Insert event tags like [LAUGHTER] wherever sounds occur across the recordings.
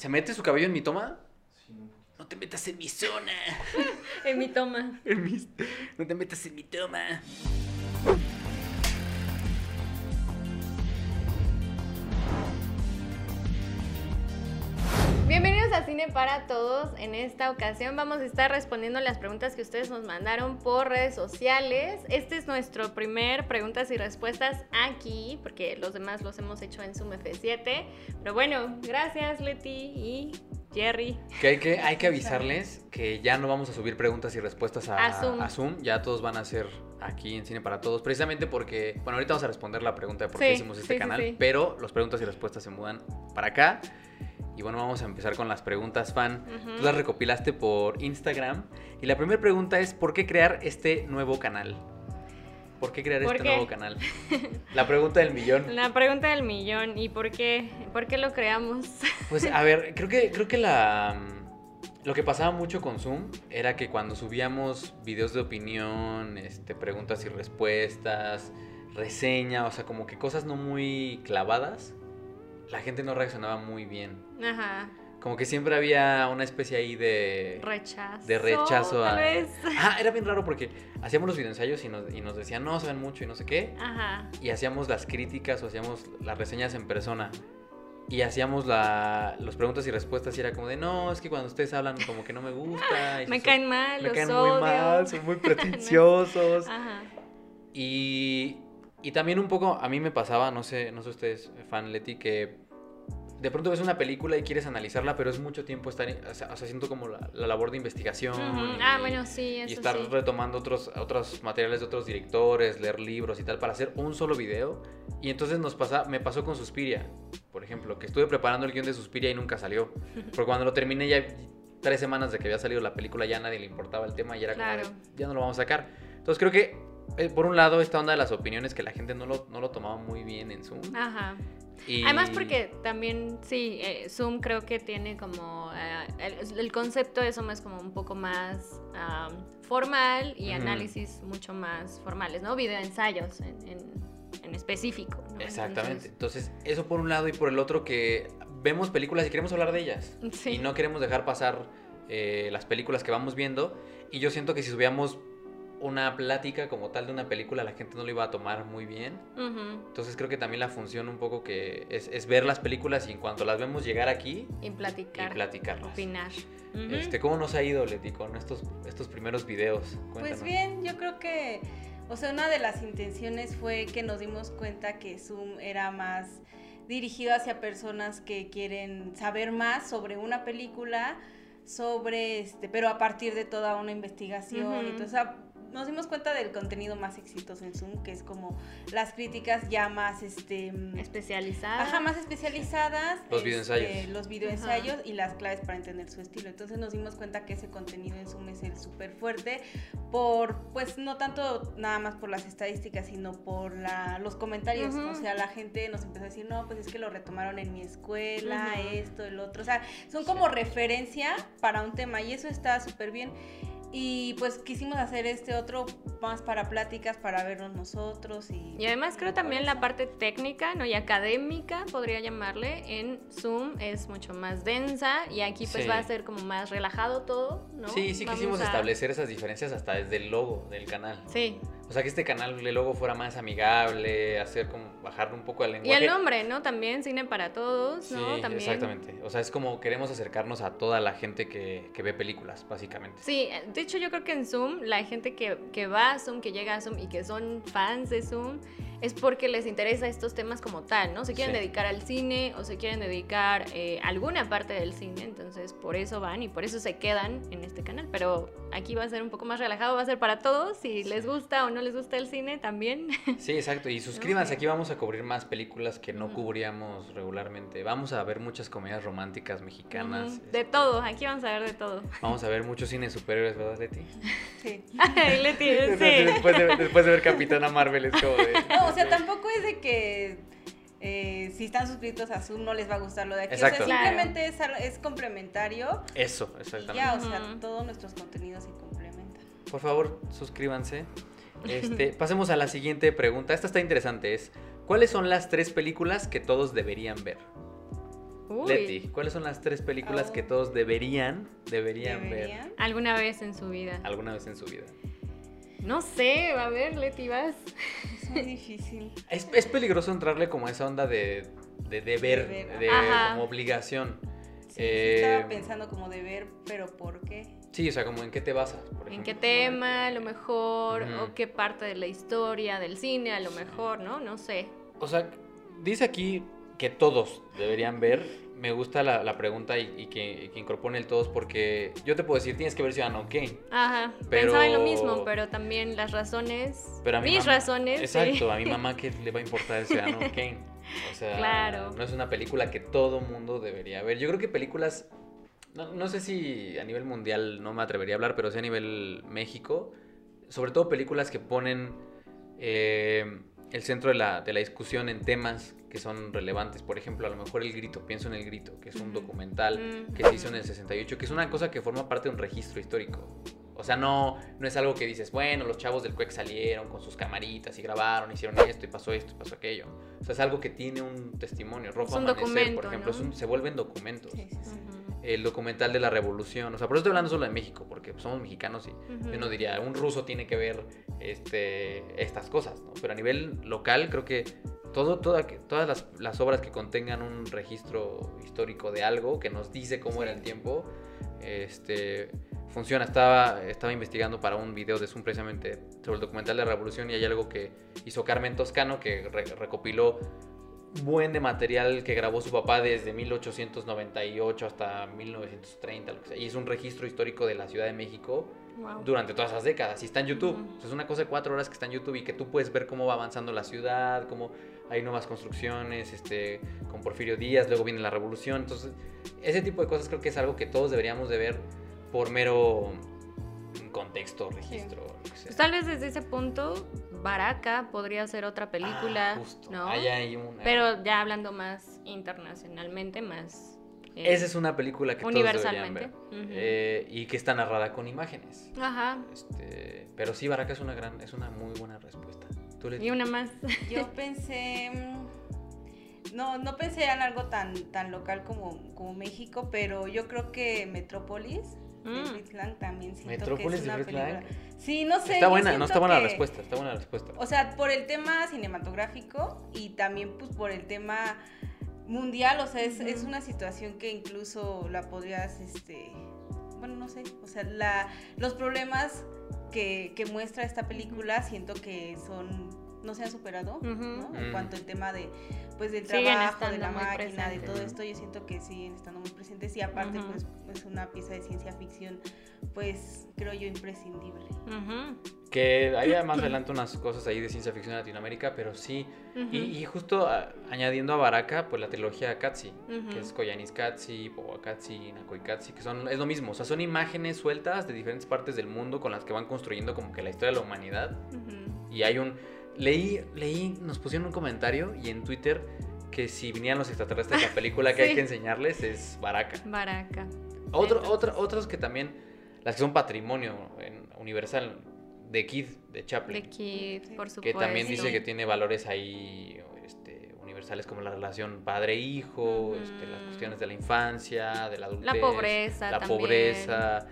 ¿Se mete su cabello en mi toma? No te metas en mi zona. [LAUGHS] en mi toma. En mi- No te metas en mi toma. A Cine para Todos. En esta ocasión vamos a estar respondiendo las preguntas que ustedes nos mandaron por redes sociales. Este es nuestro primer preguntas y respuestas aquí, porque los demás los hemos hecho en Zoom F7. Pero bueno, gracias Leti y Jerry. Que hay que, hay que avisarles que ya no vamos a subir preguntas y respuestas a, A Zoom. Ya todos van a ser aquí en Cine para Todos. Precisamente porque, bueno, ahorita vamos a responder la pregunta de por qué Sí, hicimos este sí, canal. sí. Pero las preguntas y respuestas se mudan para acá. Y bueno, vamos a empezar con las preguntas, fan. Tú las recopilaste por Instagram. Y la primera pregunta es, ¿por qué crear este nuevo canal? ¿Por qué crear ¿Por este qué? nuevo canal? La pregunta del millón. [LAUGHS] La pregunta del millón, ¿y por qué? ¿Por qué lo creamos? Pues a ver, creo que, creo que la. Lo que pasaba mucho con Zoom era que cuando subíamos videos de opinión, este, preguntas y respuestas, reseña, o sea, como que cosas no muy clavadas, la gente no reaccionaba muy bien. Ajá, Como que siempre había una especie ahí de. rechazo. De rechazo a- Tal vez. Ah, era bien raro porque hacíamos los videoensayos y nos, y nos decían, no, saben mucho y no sé qué. Ajá. y hacíamos las críticas o hacíamos las reseñas en persona. Y hacíamos la, los preguntas y respuestas y era como de, no, es que cuando ustedes hablan como que no me gusta. [LAUGHS] y Me caen mal, me los caen odio. muy mal, son muy [LAUGHS] pretenciosos. Ajá. y, y también un poco, a mí me pasaba, no sé, no sé ustedes, fan Leti, que de pronto ves una película y quieres analizarla, pero es mucho tiempo estar, o sea, haciendo como la, la labor de investigación. Ujú. y- Ah, bueno, sí, y eso estar sí. retomando otros, otros materiales de otros directores, leer libros y tal, para hacer un solo video. Y entonces nos pasa, me pasó con Suspiria, por ejemplo, que estuve preparando el guion de Suspiria y nunca salió. [LAUGHS] Porque cuando lo terminé ya tres semanas de que había salido la película ya a nadie le importaba el tema y era como, Claro. de, ya no lo vamos a sacar. Entonces creo que, eh, por un lado, esta onda de las opiniones que la gente no lo, no lo tomaba muy bien en Zoom. Ajá. Y- Además porque también, sí, eh, Zoom creo que tiene como, eh, el, el concepto de Zoom es como un poco más formal y análisis mucho más formales, ¿no? Videoensayos en, en, en específico. ¿no? Exactamente. Entonces, eso por un lado y por el otro que vemos películas y queremos hablar de ellas. Sí. y no queremos dejar pasar eh, las películas que vamos viendo. Y yo siento que si subiéramos una plática como tal de una película, la gente no lo iba a tomar muy bien. Entonces creo que también la función un poco que es, es ver las películas y en cuanto las vemos llegar aquí Y y platicar. platicarlas. Opinar. Este, ¿Cómo nos ha ido, Leti, con estos, estos primeros videos? Pues bien, yo creo que, o sea, una de las intenciones fue que nos dimos cuenta que Zoom era más dirigido hacia personas que quieren saber más sobre una película, sobre este, pero a partir de toda una investigación. Entonces, o sea, nos dimos cuenta del contenido más exitoso en Zoom, que es como las críticas ya más este Especializada. Ajá, más especializadas. Los este, videoensayos. Los videoensayos y las claves para entender su estilo. Entonces nos dimos cuenta que ese contenido en Zoom es el súper fuerte por, pues no tanto nada más por las estadísticas, sino por la, los comentarios. O sea, la gente nos empezó a decir, no, pues es que lo retomaron en mi escuela, esto, el otro. O sea, son como referencia para un tema y eso está súper bien. Y pues quisimos hacer este otro más para pláticas, para vernos nosotros y... Y además creo también la parte técnica, ¿no? Y académica, podría llamarle, en Zoom es mucho más densa y aquí pues Sí. va a ser como más relajado todo, ¿no? Sí, sí Vamos quisimos a- establecer esas diferencias hasta desde el logo del canal. Sí, O sea, que este canal, el logo fuera más amigable, hacer como bajarle un poco al y lenguaje. el nombre, ¿no? También Cine para Todos, ¿no? Sí, También. exactamente. O sea, es como queremos acercarnos a toda la gente que, que ve películas, básicamente. Sí, de hecho yo creo que en Zoom, la gente que, que va a Zoom, que llega a Zoom y que son fans de Zoom, es porque les interesa estos temas como tal, ¿no? Se quieren Sí. dedicar al cine o se quieren dedicar eh, a alguna parte del cine, entonces por eso van y por eso se quedan en este canal. Pero aquí va a ser un poco más relajado, va a ser para todos, si les gusta o no les gusta el cine también. [LAUGHS] Sí, exacto. Y suscríbanse, aquí vamos a cubrir más películas que no cubríamos regularmente. Vamos a ver muchas comedias románticas mexicanas. De todo, aquí vamos a ver de todo. Vamos a ver muchos cines superiores, ¿verdad, Leti? [LAUGHS] Sí. [LAUGHS] Ay, Leti, sí. después, de, después de ver Capitana Marvel es como de... No, o sea, tampoco es de que eh, si están suscritos a Zoom no les va a gustar lo de aquí. Exacto. O sea, simplemente es, es complementario Eso, y exactamente. ya, o sea, todos nuestros contenidos se complementan. Por favor, suscríbanse. Este, [LAUGHS] pasemos a la siguiente pregunta. Esta está interesante. Es, ¿cuáles son las tres películas que todos deberían ver? Uy. Leti, ¿cuáles son las tres películas Oh. que todos deberían, deberían, ver ¿Deberían? Alguna vez en su vida. alguna vez en su vida? No sé, a ver, Leti, vas. Es muy difícil. Es, es peligroso entrarle como a esa onda de, de deber, Deber. de Ajá. como obligación. Sí, sí Eh, estaba pensando como de ver, pero ¿por qué? Sí, o sea, como en qué te basas, por ¿En ejemplo. qué tema, a lo mejor? ¿O qué parte de la historia, del cine, a lo mejor, ¿no? No sé. O sea, dice aquí que todos deberían ver. Me gusta la, la pregunta y, y que, y que incorpone el todos porque yo te puedo decir, tienes que ver Ciudadano Kane. Ajá, Pero- pensaba en lo mismo, pero también las razones, Pero a mi mis mamá- razones, Exacto, sí. a mi [LAUGHS] mamá que le va a importar el Ciudadano [LAUGHS] Kane. O sea, Claro. no es una película que todo mundo debería ver. Yo creo que películas, no, no sé si a nivel mundial no me atrevería a hablar, pero sí a nivel México, sobre todo películas que ponen eh, el centro de la, de la discusión en temas que son relevantes. Por ejemplo, a lo mejor El Grito, pienso en El Grito, que es un documental que se hizo en el 68, que es una cosa que forma parte de un registro histórico. O sea, no, no es algo que dices, bueno, los chavos del CUEC salieron con sus camaritas y grabaron, hicieron esto y pasó esto y pasó aquello. O sea, es algo que tiene un testimonio. Rojo un Amanecer, por ejemplo, ¿no? es un- se vuelven documentos. Sí, sí, sí. Ujú. El documental de la revolución. O sea, por eso estoy hablando solo de México, porque somos mexicanos y Ujú. yo no diría, un ruso tiene que ver este, estas cosas, ¿no? Pero a nivel local creo que todo, toda- todas las, las obras que contengan un registro histórico de algo que nos dice cómo era el tiempo, este, funciona. Estaba, estaba investigando para un video de Zoom precisamente sobre el documental de la revolución y hay algo que hizo Carmen Toscano que re- recopiló buen de material que grabó su papá desde 1898 hasta 1930, lo que sea. Y es un registro histórico de la Ciudad de México Wow. durante todas esas décadas. Y está en YouTube. O sea, es una cosa de cuatro horas que está en YouTube y que tú puedes ver cómo va avanzando la ciudad, cómo hay nuevas construcciones, este, con Porfirio Díaz, luego viene la revolución. Entonces, ese tipo de cosas creo que es algo que todos deberíamos de ver por mero contexto, registro, lo que sea. Pues tal vez desde ese punto, Baraka podría ser otra película, Ah, justo. ¿no? Ahí hay una- Pero ya hablando más internacionalmente, más... eh, Esa es una película que todos deberían universalmente. ver. Eh, y que está narrada con imágenes. Ajá. Este, pero sí, Baraka es una gran, es una muy buena respuesta. Tú? Y una más. Yo pensé. mm, No, no pensé en algo tan, tan local como, como México, pero yo creo que Metrópolis de Mm. Fritz Lang también siento Metrópolis que de es una Fritz Lang. película. Sí, no sé. Está buena, no está buena la que- respuesta, está buena la respuesta. O sea, por el tema cinematográfico y también pues por el tema mundial, o sea, es, es una situación que incluso la podrías, este, bueno, no sé, o sea, la, los problemas que, que muestra esta película siento que son, no se han superado, Ujú. ¿no? En Mm. cuanto al tema de, pues del trabajo, de la máquina, de todo esto, yo siento que siguen estando muy presentes y aparte Ujú. pues es una pieza de ciencia ficción, pues creo yo imprescindible. Ujú. Que hay más adelante unas cosas ahí de ciencia ficción en Latinoamérica, pero sí. Y, y justo a- añadiendo a Baraka, pues la trilogía Katsi, que es Koyanis Katsi, Powa Katsi, Nakoi Katsi, que son, es lo mismo, o sea, son imágenes sueltas de diferentes partes del mundo con las que van construyendo como que la historia de la humanidad. Y hay un... Leí, leí, nos pusieron un comentario y en Twitter que si vinieran los extraterrestres, la película que hay [LAUGHS] que enseñarles es Baraka. Baraka. Otro, otro- otros que también, las que son patrimonio en- universal, de Kid, de Chaplin, The Kid, por que supuesto. también dice que tiene valores ahí este, universales como la relación padre-hijo, este, las cuestiones de la infancia, de la adultez, La pobreza la también. pobreza.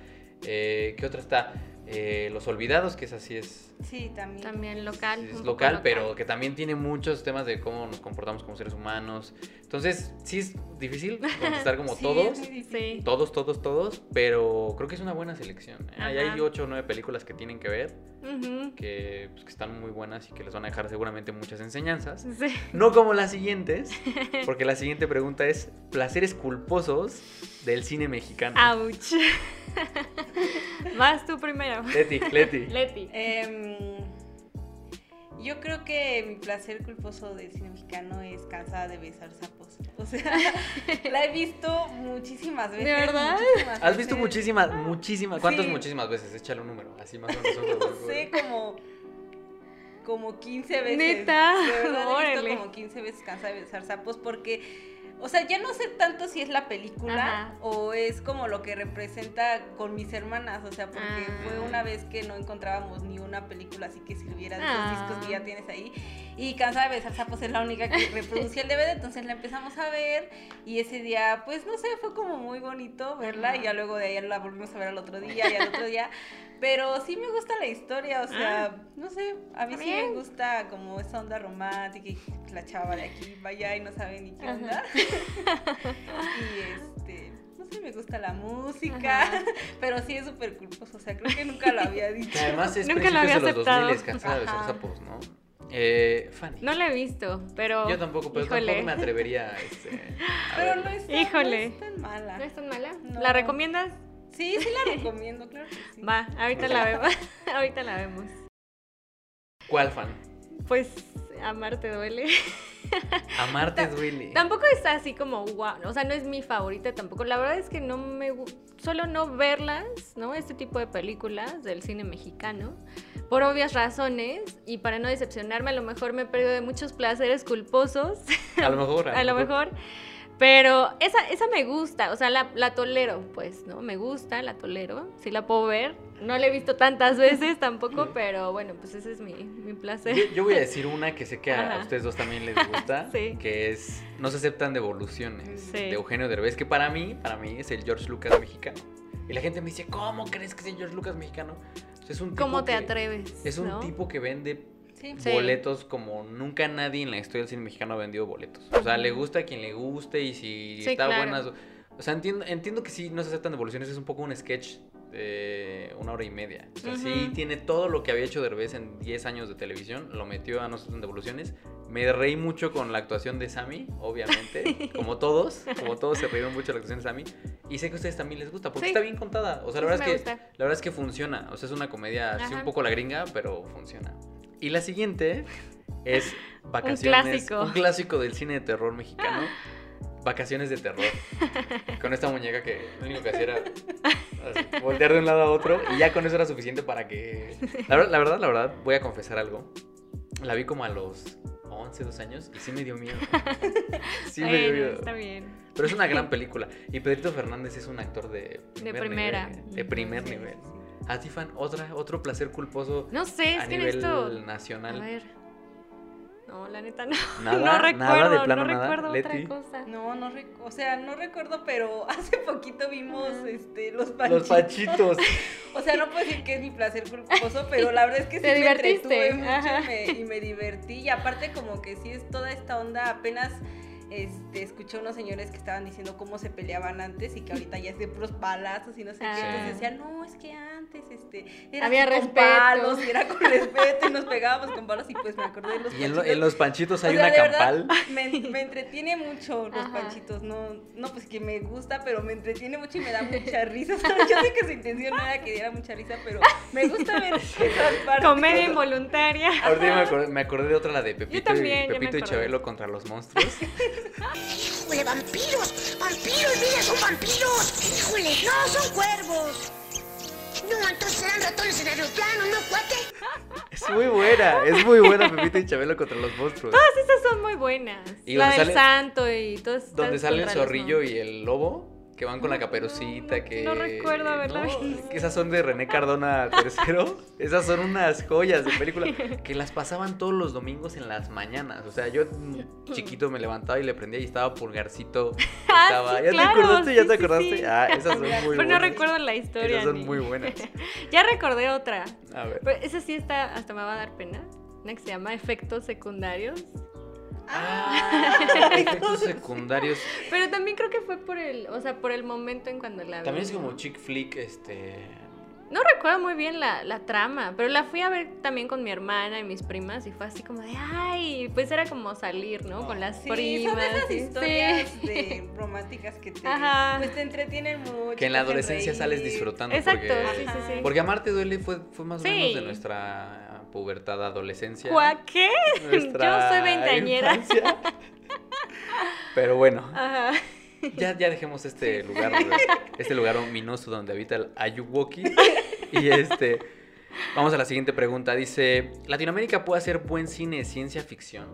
eh, ¿Qué otra está? Eh, Los Olvidados, que es así, es, Sí, también. También local. es local, pero que también tiene muchos temas de cómo nos comportamos como seres humanos. Entonces, sí es difícil contestar como [LAUGHS] Sí, todos. es muy difícil. Sí. Todos, todos, todos, pero creo que es una buena selección. ¿eh? Ahí hay ocho o nueve películas que tienen que ver, Ujú. que, pues, que están muy buenas y que les van a dejar seguramente muchas enseñanzas. Sí. No como las siguientes, porque la siguiente pregunta es placeres culposos del cine mexicano. Ouch. [LAUGHS] Vas tú primero. Leti, Leti. Leti. Em, yo creo que mi placer culposo del cine mexicano es cansada de besar sapos. O sea, [LAUGHS] la he visto muchísimas veces. verdad? muchísimas Has visto veces. muchísimas, muchísimas, ¿cuántas Sí. muchísimas veces? Échale un número, así más o menos. No [LAUGHS] sé, como, como 15 veces. Neta, De verdad he visto como 15 veces cansada de besar sapos porque o sea, ya no sé tanto si es la película Ajá. o es como lo que representa con mis hermanas, o sea, porque Ah. fue una vez que no encontrábamos ni una película así que sirviera de Ah. esos discos que ya tienes ahí. Y Cansada de besar sapos es la única que [LAUGHS] reproducía el DVD, entonces la empezamos a ver y ese día, pues no sé, fue como muy bonito verla y ya luego de ahí la volvimos a ver al otro día y al otro día. Pero sí me gusta la historia, o sea, no sé, a mí Está sí me gusta como esa onda romántica y la chava de aquí vaya y no sabe ni qué onda. [LAUGHS] y este, no sé, me gusta la música, Ajá. [LAUGHS] pero sí es súper culposo, o sea, creo que nunca lo había dicho. Además es Nunca lo había de los aceptado. 2000 cansada de besar sapos, ¿no? Eh, Fanny. No la he visto, pero. Yo tampoco, pero híjole. tampoco me atrevería [LAUGHS] este, a Pero verla. no es, tan, Híjole. no es tan mala. ¿No es tan mala? No. ¿La recomiendas? Sí, sí la recomiendo, claro que sí. [LAUGHS] Va, ahorita la vemos. [LAUGHS] ahorita la vemos. ¿Cuál fan? Pues amar te duele. [LAUGHS] Amarte duele. Tampoco es así como wow, o sea, no es mi favorita tampoco. La verdad es que no me solo no verlas, ¿no? Este tipo de películas del cine mexicano por obvias razones y para no decepcionarme, a lo mejor me he perdido de muchos placeres culposos, A lo mejor. [LAUGHS] a lo mejor. Pero esa, esa me gusta, o sea, la, la tolero, pues, ¿no? Me gusta, la tolero, sí la puedo ver. No la he visto tantas veces [LAUGHS] tampoco, pero bueno, pues ese es mi, mi placer. Yo, yo voy a decir una que sé que a ustedes dos también les gusta, [LAUGHS] Sí. que es No se aceptan devoluciones, Sí. de Eugenio Derbez, que para mí, para mí es el George Lucas mexicano. Y la gente me dice, ¿cómo crees que es el George Lucas mexicano? Pues es un tipo ¿Cómo te que- atreves? Es un no? tipo que vende Sí. Boletos como nunca nadie en la historia del cine mexicano ha vendido boletos. O sea, le gusta a quien le guste y si Sí, está claro. buena. O sea, entiendo, entiendo que sí no se aceptan devoluciones, es un poco un sketch de una hora y media. O sea, sí Ujú. tiene todo lo que había hecho Derbez en 10 años de televisión, lo metió a no se aceptan devoluciones. Me reí mucho con la actuación de Sammy, obviamente, [LAUGHS] como todos, como todos se rieron mucho la actuación de Sammy. Y sé que a ustedes también les gusta, porque Sí. está bien contada. O sea, la Sí, verdad es que gusta. la verdad es que funciona. O sea, es una comedia así Ajá. un poco la gringa, pero funciona. Y la siguiente es [LAUGHS] Vacaciones. clásico. Un clásico del cine de terror mexicano. [LAUGHS] Vacaciones de terror. [LAUGHS] Con esta muñeca que lo único que hacía era así, voltear de un lado a otro. Y ya con eso era suficiente para que. La, la verdad, la verdad, voy a confesar algo. La vi como a los 11, 12 años y sí me dio miedo. [LAUGHS] Sí me dio miedo. está bien. Pero es una gran película. Y Pedrito Fernández es un actor de primer primera. nivel, de primer Sí, nivel. sí, sí. A ti, fan, otra, otro placer culposo No sé, es a que nivel necesito. nacional. A ver. No, la neta no. [LAUGHS] Nada, no nada recuerdo, de plano, no nada. recuerdo Leti. otra cosa. No, no rec- o sea, no recuerdo, pero [LAUGHS] hace poquito vimos este los panchitos. Los pachitos. [LAUGHS] O sea, no puedo decir que es mi placer culposo, pero la verdad es que sí Te me divertiste, entretuve mucho y me, y me divertí. Y aparte como que sí es toda esta onda, apenas este, escuché unos señores que estaban diciendo cómo se peleaban antes y que ahorita ya es de puros balazos y no sé qué. Ah. Entonces decían, no, es que antes este, era Había con respeto. palos y era con respeto y nos pegábamos con palos y pues me acordé de los Y en, lo- panchitos. en los panchitos hay O sea, una de verdad, campal. Me, me entretiene mucho los Ajá. panchitos, no, no, pues que me gusta, pero me entretiene mucho y me da mucha risa. [LAUGHS] O sea, yo sé que su intención no era que diera mucha risa, pero me gusta ver [LAUGHS] esas partes. Comedia involuntaria. Ahorita me acordé, me acordé de otra, la de Pepito, también, y, ya me Pepito y. Chabelo contra los monstruos. [LAUGHS] ¡Híjole, vampiros! ¡Vampiros! ¡Mira, son vampiros! ¡Híjole! ¡No, son cuervos! No, entonces eran ratones en aeroplano, ¿no, cuate? Es muy buena, es muy buena Pepito y Chabelo contra los monstruos. Todas esas son muy buenas. Y la donde del sale- santo y todas Donde sale el zorrillo y el lobo, que van con la caperucita, que... no recuerdo haberla No, visto. que esas son de René Cardona III. [LAUGHS] Esas son unas joyas de película que las pasaban todos los domingos en las mañanas. O sea, yo mm, chiquito me levantaba y le prendía y estaba Pulgarcito. [LAUGHS] Ah, sí, ¿Ya claro, te acordaste? ¿Ya te acordaste? sí. Ah, esas son muy Pero buenas. no recuerdo la historia. Esas son ni- muy buenas. [LAUGHS] ya recordé otra. A ver. Pero esa sí está, hasta me va a dar pena. Una que se llama Efectos Secundarios. Ah, [LAUGHS] efectos secundarios. Pero también creo que fue por el, o sea, por el momento en cuando la vi. También es como chick flick, este... No recuerdo muy bien la, la trama, pero la fui a ver también con mi hermana y mis primas y fue así como de, ay, pues era como salir, ¿no? Con las Sí, primas. son esas historias sí. de románticas que te, pues, te entretienen mucho. Que en la adolescencia sales disfrutando Exacto, porque... sí, sí, sí. Porque Amarte Duele fue, fue más o Sí. menos de nuestra pubertad, adolescencia. ¿Cuá qué? [LAUGHS] Yo soy veinteañera. Pero bueno, Ajá. ya, ya dejemos este lugar, este lugar ominoso donde habita el Ayuwoki. [LAUGHS] Y este, vamos a la siguiente pregunta. Dice, ¿Latinoamérica puede hacer buen cine de ciencia ficción?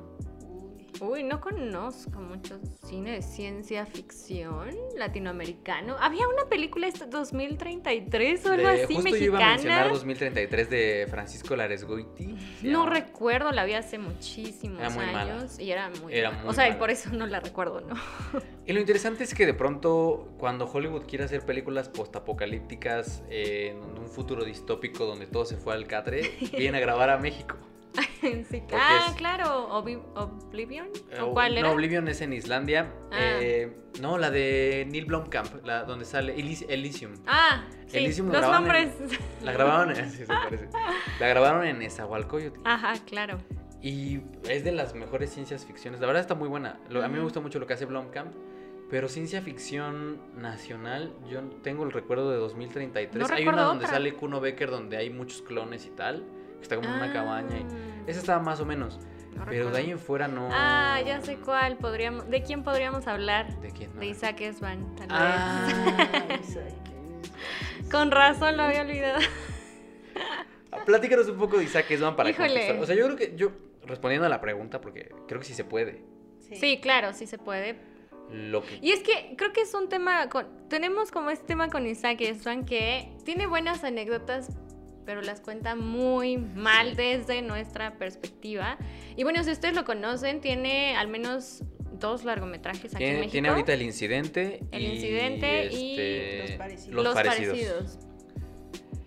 Uy, no conozco mucho cine de ciencia ficción latinoamericano. Había una película esta 2033 o algo De- así justo yo iba a mencionar mexicana. 2033 de Francisco Laresgoiti. No recuerdo, la vi hace muchísimos Era muy mala. años y era muy Era mala. muy O sea, y mala. por eso no la recuerdo, ¿no? [LAUGHS] Y lo interesante es que de pronto, cuando Hollywood quiere hacer películas postapocalípticas eh, en un futuro distópico donde todo se fue al catre, [LAUGHS] viene a grabar a México. [LAUGHS] Sí. Ah, es- claro, Oblivion. Eh, ¿O cuál no? Oblivion es en Islandia. Ah. Eh, no, la de Neil Blomkamp, la donde sale Elysi- Elysium. Ah, sí. Elysium Los nombres. en- La grabaron, en- [LAUGHS] sí, se parece. La grabaron en. Ajá, claro. Y es de las mejores ciencias ficciones. La verdad está muy buena. Lo- A mí me gusta mucho lo que hace Blomkamp. Pero ciencia ficción nacional, yo tengo el recuerdo de 2033. No hay una donde otra. sale Kuno Becker donde hay muchos clones y tal. Que está como en una Ah, cabaña. Y... Esa estaba más o menos. no pero de ahí en fuera no. Ah, ya sé cuál. Podríamos... ¿De quién podríamos hablar? ¿De quién? No. De Isaac Esban, tal vez. Ah, [LAUGHS] Con razón lo había olvidado. Platícanos un poco de Isaac Esban para Híjole. contextual- O sea, yo creo que yo, respondiendo a la pregunta, porque creo que sí se puede. Sí, claro, sí se puede. Lo que. Y es que creo que es un tema con... Tenemos como este tema con Isaac Esban que tiene buenas anécdotas, pero las cuenta muy mal desde nuestra perspectiva. Y bueno, si ustedes lo conocen, tiene al menos dos largometrajes aquí en México. tiene ahorita el incidente. El y, Incidente y este, Los parecidos. Los, Los parecidos. parecidos.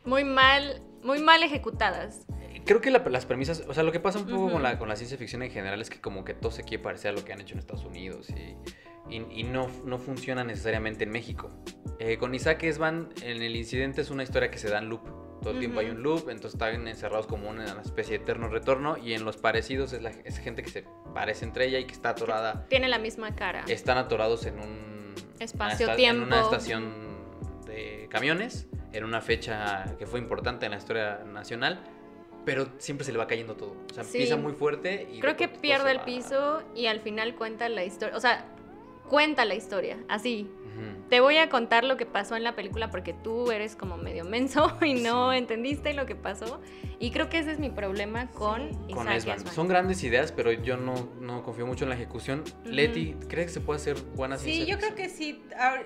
Muy mal, muy mal ejecutadas. Creo que la- las premisas, o sea, lo que pasa un poco con, la, con la ciencia ficción en general es que como que todo se quiere parecer a lo que han hecho en Estados Unidos y, y- y no, no funciona necesariamente en México. Eh, con Isaac Esban, en el incidente es una historia que se da en loop. Todo el tiempo hay un loop, entonces están encerrados como una especie de eterno retorno y en los parecidos es, la, es gente que se parece entre ella y que está atorada Tiene la misma cara. están atorados en un Espacio-tiempo. en una estación de camiones en una fecha que fue importante en la historia nacional pero siempre se le va cayendo todo o sea Sí. empieza muy fuerte y Creo que pierde el piso y al final cuenta la historia. O sea, cuenta la historia, así. Te voy a contar lo que pasó en la película porque tú eres como medio menso [LAUGHS] y no Sí. entendiste lo que pasó. Y creo que ese es mi problema con Sí. con Esban. Son grandes ideas, pero yo no, no confío mucho en la ejecución. Leti, ¿crees que se puede hacer buena Sí, yo creo que sí.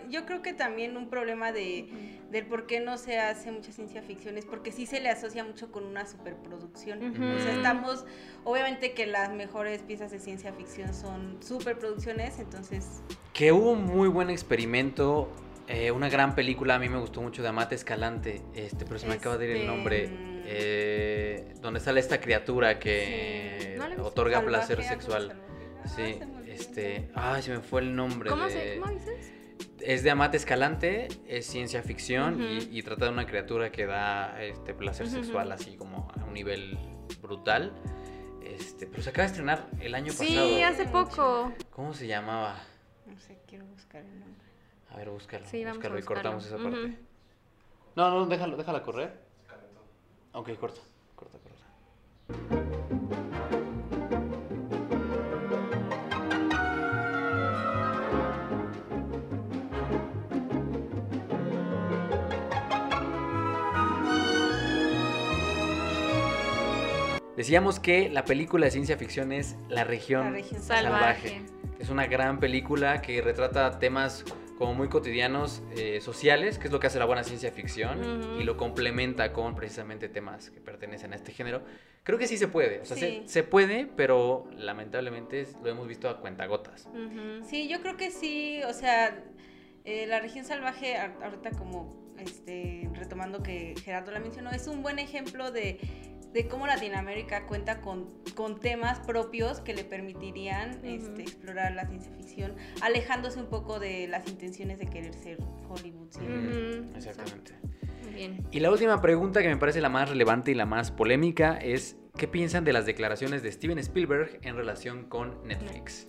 Yo creo que también un problema de, del por qué no se hace mucha ciencia ficción es porque sí se le asocia mucho con una superproducción. Ujú. O sea, estamos, obviamente que las mejores piezas de ciencia ficción son superproducciones, entonces Que hubo un muy buen experimento, eh, una gran película, a mí me gustó mucho de Amate Escalante, este, pero se me acaba de ir el Este, nombre, mm. eh, donde sale esta criatura que Sí, no otorga placer sexual. Ah, Sí, este, ay, se me fue el nombre. ¿Cómo, de- se, ¿Cómo dices? Es de Amate Escalante, es ciencia ficción y, y trata de una criatura que da este placer sexual así como a un nivel brutal. Este, pero se acaba de estrenar el año Sí, pasado. hace poco. ¿Cómo se llamaba? No sé, quiero buscar el nombre. A ver, búscalo. Sí, vamos búscalo a y cortamos esa parte. No, no, déjalo, déjala correr. Ok, corta. Decíamos que la película de ciencia ficción es La región, La región Salvaje. Es una gran película que retrata temas como muy cotidianos, eh, sociales, que es lo que hace la buena ciencia ficción, y lo complementa con precisamente temas que pertenecen a este género. Creo que sí se puede, o sea, Sí. se, se puede, pero lamentablemente lo hemos visto a cuentagotas. Ujú. Sí, yo creo que sí, o sea, eh, la región salvaje, ahorita como este, retomando que Gerardo la mencionó, es un buen ejemplo de, de cómo Latinoamérica cuenta con, con temas propios que le permitirían este, explorar la ciencia ficción, alejándose un poco de las intenciones de querer ser Hollywood. siempre. Ujú. Exactamente. Muy bien. Y la última pregunta que me parece la más relevante y la más polémica es, ¿qué piensan de las declaraciones de Steven Spielberg en relación con Netflix?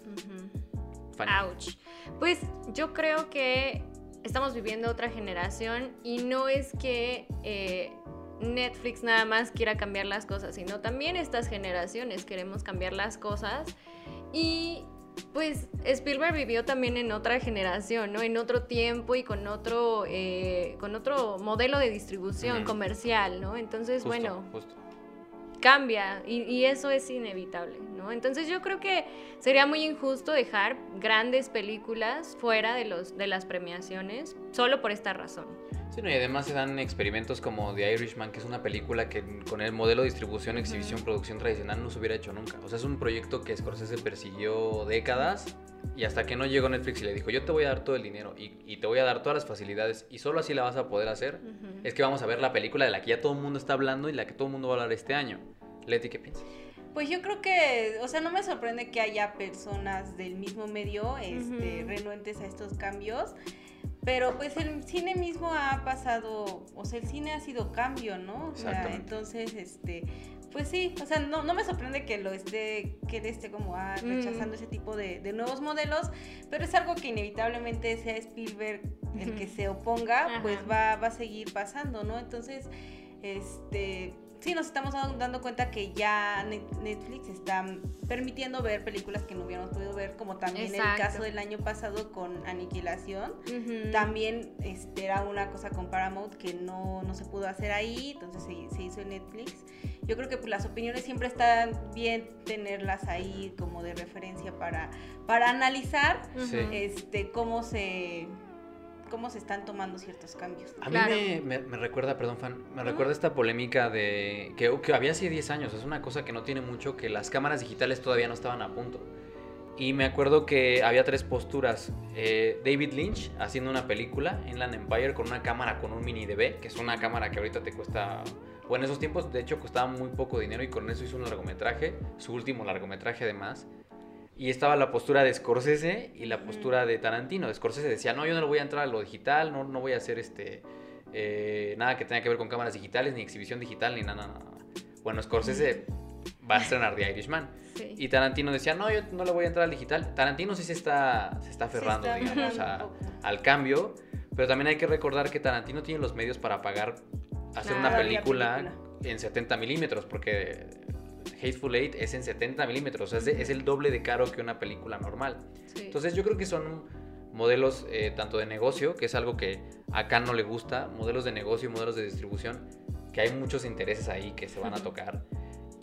Fanny. Ouch. Pues yo creo que estamos viviendo otra generación y no es que eh, Netflix nada más quiera cambiar las cosas, sino también estas generaciones queremos cambiar las cosas y pues Spielberg vivió también en otra generación, ¿no? En otro tiempo y con otro, eh, con otro modelo de distribución comercial, ¿no? Entonces, Justo, bueno, justo. cambia y, y eso es inevitable, ¿no? Entonces yo creo que sería muy injusto dejar grandes películas fuera de, los, de las premiaciones solo por esta razón. Sí, no, y además se dan experimentos como The Irishman, que es una película que con el modelo de distribución, exhibición, producción tradicional no se hubiera hecho nunca. O sea, es un proyecto que Scorsese persiguió décadas y hasta que no llegó Netflix y le dijo, yo te voy a dar todo el dinero y, y te voy a dar todas las facilidades y solo así la vas a poder hacer, es que vamos a ver la película de la que ya todo el mundo está hablando y la que todo el mundo va a hablar este año. Leti, ¿qué piensas? Pues yo creo que, o sea, no me sorprende que haya personas del mismo medio este, renuentes a estos cambios, pero pues el cine mismo ha pasado, o sea, el cine ha sido cambio, ¿no? O sea, entonces, este, pues sí, o sea, no, no me sorprende que lo esté, que él esté como ah, Mm. rechazando ese tipo de, de nuevos modelos, pero es algo que inevitablemente sea Spielberg el que se oponga, Ajá. pues va, va a seguir pasando, ¿no? Entonces, este, sí nos estamos dando, cuenta que ya Net- Netflix está permitiendo ver películas que no hubiéramos podido ver, como también el caso del año pasado con Aniquilación. También este, era una cosa con Paramount que no, no se pudo hacer ahí, entonces se, se hizo en Netflix. Yo creo que pues, las opiniones siempre están bien tenerlas ahí como de referencia para, para analizar este, cómo se cómo se están tomando ciertos cambios. A Claro. mí me, me- me recuerda, perdón, fan, me recuerda esta polémica de que, que había hace 10 años, es una cosa que no tiene mucho, que las cámaras digitales todavía no estaban a punto. Y me acuerdo que había tres posturas. Eh, David Lynch haciendo una película, Inland Empire, con una cámara con un mini DV, que es una cámara que ahorita te cuesta... Bueno, en esos tiempos de hecho costaba muy poco dinero y con eso hizo un largometraje, su último largometraje además. Y estaba la postura de Scorsese y la postura de Tarantino. Scorsese decía, no, yo no le voy a entrar a lo digital, no, no voy a hacer este eh, nada que tenga que ver con cámaras digitales, ni exhibición digital, ni nada, nada, nada. Bueno, Scorsese va a estrenar The Irishman. Sí. Y Tarantino decía, no, yo no le voy a entrar al digital. Tarantino sí se está, se está aferrando, Se está digamos, a- al cambio. Pero también hay que recordar que Tarantino tiene los medios para pagar, hacer una película. en 70 milímetros, porque Hateful Eight es en 70 milímetros, o sea, es, el doble de caro que una película normal. Sí. Entonces yo creo que son modelos eh, tanto de negocio, que es algo que acá no le gusta, modelos de negocio y modelos de distribución, que hay muchos intereses ahí que se van a tocar.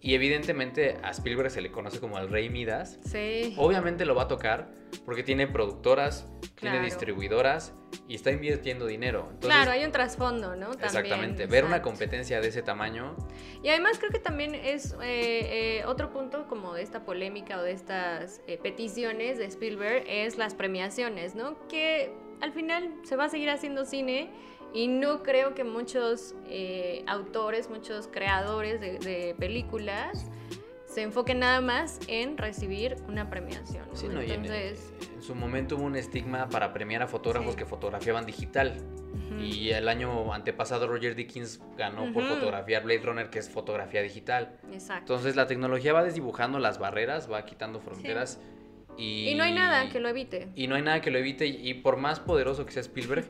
Y evidentemente a Spielberg se le conoce como el rey Midas. Sí. Obviamente lo va a tocar porque tiene productoras, tiene distribuidoras y está invirtiendo dinero. Entonces, claro, hay un trasfondo, ¿no? También, exactamente. Ver una competencia de ese tamaño, Y además creo que también es eh, eh, otro punto como de esta polémica o de estas eh, peticiones de Spielberg es las premiaciones, ¿no? Que al final se va a seguir haciendo cine y no creo que muchos autores, muchos creadores de, de películas se enfoquen nada más en recibir una premiación. ¿no? Sí, no, y en, Entonces, en su momento hubo un estigma para premiar a fotógrafos Sí. que fotografiaban digital. Y el año antepasado Roger Dickens ganó por fotografiar Blade Runner, que es fotografía digital. exacto. Entonces la tecnología va desdibujando las barreras, va quitando fronteras. Y, Y no hay nada que lo evite. Y no hay nada que lo evite. Y, y por más poderoso que sea Spielberg,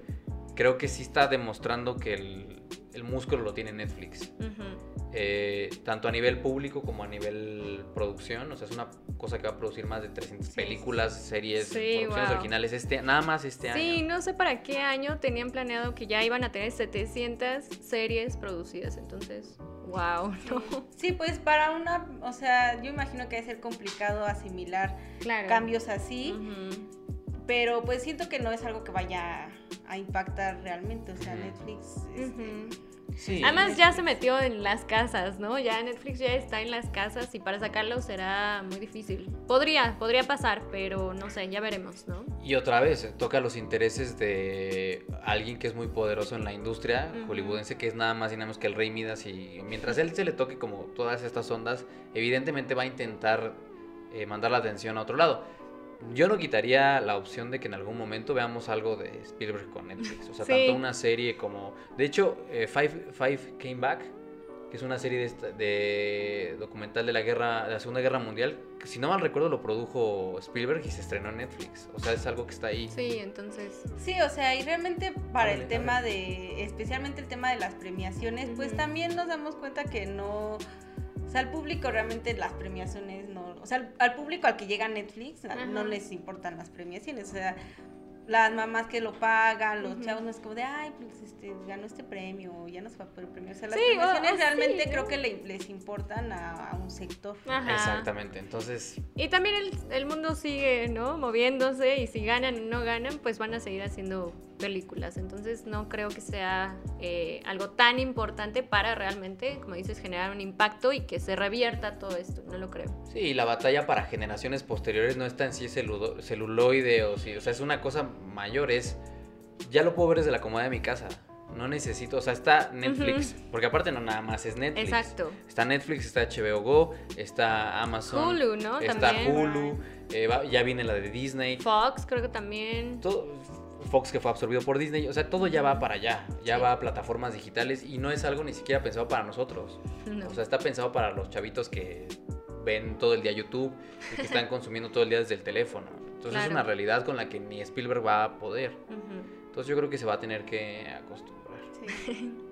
creo que sí está demostrando que el, el músculo lo tiene Netflix. Eh, tanto a nivel público como a nivel producción. O sea, es una cosa que va a producir más de 300 películas, series, Sí, producciones wow. originales, este, nada más este Sí, año. no sé para qué año tenían planeado que ya iban a tener 700 series producidas, entonces, wow, [LAUGHS] ¿no? Sí, pues para una, o sea, yo imagino que va a ser complicado asimilar Claro. cambios así. Pero pues siento que no es algo que vaya a impactar realmente, o sea. Netflix este. Sí. Además ya se metió en las casas, ¿no? Ya Netflix ya está en las casas y para sacarlo será muy difícil. Podría, podría pasar, pero no sé, ya veremos, ¿no? Y otra vez, toca los intereses de alguien que es muy poderoso en la industria hollywoodense, que es nada más y nada menos que el Rey Midas. Y mientras él se le toque como todas estas ondas, evidentemente va a intentar eh, mandar la atención a otro lado. Yo no quitaría la opción de que en algún momento veamos algo de Spielberg con Netflix. O sea, Sí. tanto una serie como. De hecho, eh, Five, Five Came Back, que es una serie de, documental de la guerra, de la Segunda Guerra Mundial, que si no mal recuerdo lo produjo Spielberg y se estrenó en Netflix. O sea, es algo que está ahí. Sí, entonces. Sí, o sea, y realmente para el tema de, especialmente el tema de las premiaciones, pues también nos damos cuenta que no, o sea, al público realmente las premiaciones no, o sea, al, al público al que llega Netflix no les importan las premiaciones, o sea, las mamás que lo pagan, los chavos no es como de, ay, pues este, ganó este premio, ya no se va por el premio. O sea, las Sí, premiaciones realmente sí, creo que le- les importan a, a un sector. Ajá. Exactamente. Entonces, Y también el, el mundo sigue, ¿no? Moviéndose y si ganan o no ganan, pues van a seguir haciendo películas. Entonces no creo que sea eh, algo tan importante para realmente, como dices, generar un impacto y que se revierta todo esto. No lo creo. sí, la batalla para generaciones posteriores no está en sí celudo- celuloide o sí, o sea, es una cosa mayor, es ya lo puedo ver desde la comodidad de mi casa. No necesito, o sea, está Netflix, porque aparte no nada más es Netflix. Exacto. Está Netflix, está HBO Go, está Amazon, Hulu, ¿no? está También. Hulu, eh, va- ya viene la de Disney. Fox creo que también. todo Fox que fue absorbido por Disney, o sea, todo ya va para allá, ya Sí. va a plataformas digitales y no es algo ni siquiera pensado para nosotros. No. O sea, está pensado para los chavitos que ven todo el día YouTube y que están [LAUGHS] consumiendo todo el día desde el teléfono. Entonces es una realidad con la que ni Spielberg va a poder. Entonces yo creo que se va a tener que acostumbrar. Sí. [LAUGHS]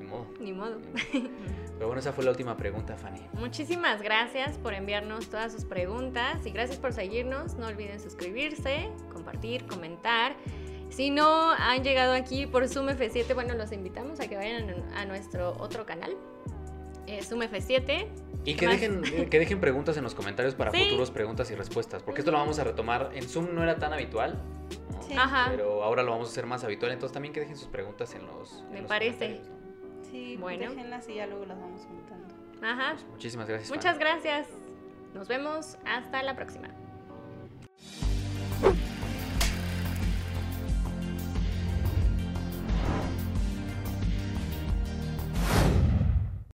Ni modo. Ni modo. ni modo. Pero bueno, esa fue la última pregunta, Fanny. Muchísimas gracias por enviarnos todas sus preguntas y gracias por seguirnos. No olviden suscribirse, compartir, comentar. Si no han llegado aquí por Zoom F7, bueno, los invitamos a que vayan a nuestro otro canal, eh, Zoom F7. Y ¿Qué que más? dejen, eh, que dejen preguntas en los comentarios para [LAUGHS] Sí. futuros preguntas y respuestas, porque esto lo vamos a retomar. En Zoom no era tan habitual, ¿no? Sí. Ajá. pero ahora lo vamos a hacer más habitual, entonces también que dejen sus preguntas en los en Me los parece. Sí, Bueno. déjenlas y ya luego las vamos juntando. Ajá. Pues muchísimas gracias. Muchas Fanny. gracias. Nos vemos. Hasta la próxima.